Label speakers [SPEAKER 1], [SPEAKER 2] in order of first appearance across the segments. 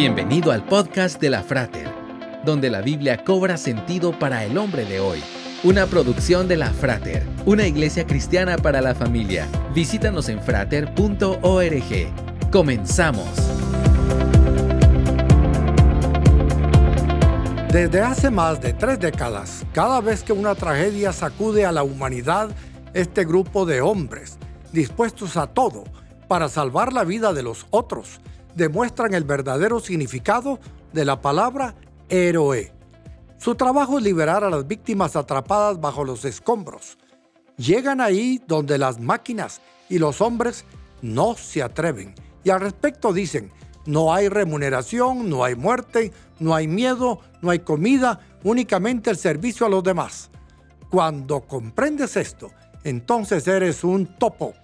[SPEAKER 1] Bienvenido al podcast de la Frater, donde la Biblia cobra sentido para el hombre de hoy. Una producción de la Frater, una iglesia cristiana para la familia. Visítanos en frater.org. Comenzamos.
[SPEAKER 2] Desde hace más de tres décadas, cada vez que una tragedia sacude a la humanidad, este grupo de hombres, dispuestos a todo para salvar la vida de los otros, demuestran el verdadero significado de la palabra héroe. Su trabajo es liberar a las víctimas atrapadas bajo los escombros. Llegan ahí donde las máquinas y los hombres no se atreven. Y al respecto dicen, no hay remuneración, no hay muerte, no hay miedo, no hay comida, únicamente el servicio a los demás. Cuando comprendes esto, entonces eres un topo.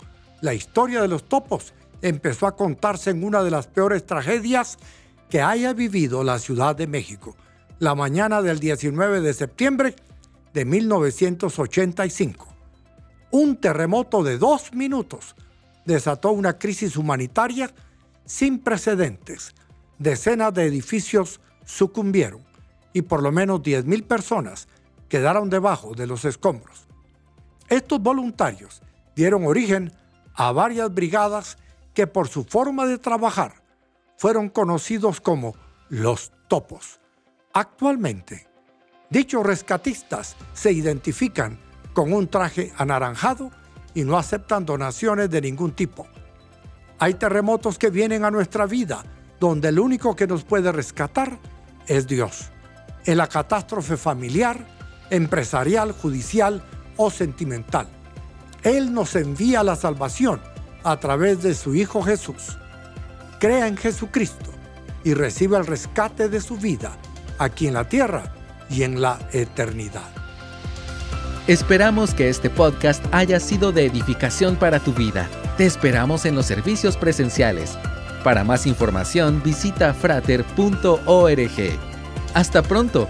[SPEAKER 2] La historia de los topos empezó a contarse en una de las peores tragedias que haya vivido la Ciudad de México, la mañana del 19 de septiembre de 1985. Un terremoto de dos minutos desató una crisis humanitaria sin precedentes. Decenas de edificios sucumbieron y por lo menos 10.000 personas quedaron debajo de los escombros. Estos voluntarios dieron origen a varias brigadas que por su forma de trabajar fueron conocidos como los topos. Actualmente, dichos rescatistas se identifican con un traje anaranjado y no aceptan donaciones de ningún tipo. Hay terremotos que vienen a nuestra vida donde el único que nos puede rescatar es Dios. En la catástrofe familiar, empresarial, judicial o sentimental. Él nos envía la salvación a través de su Hijo Jesús. Crea en Jesucristo y reciba el rescate de su vida aquí en la tierra y en la eternidad.
[SPEAKER 1] Esperamos que este podcast haya sido de edificación para tu vida. Te esperamos en los servicios presenciales. Para más información visita frater.org. Hasta pronto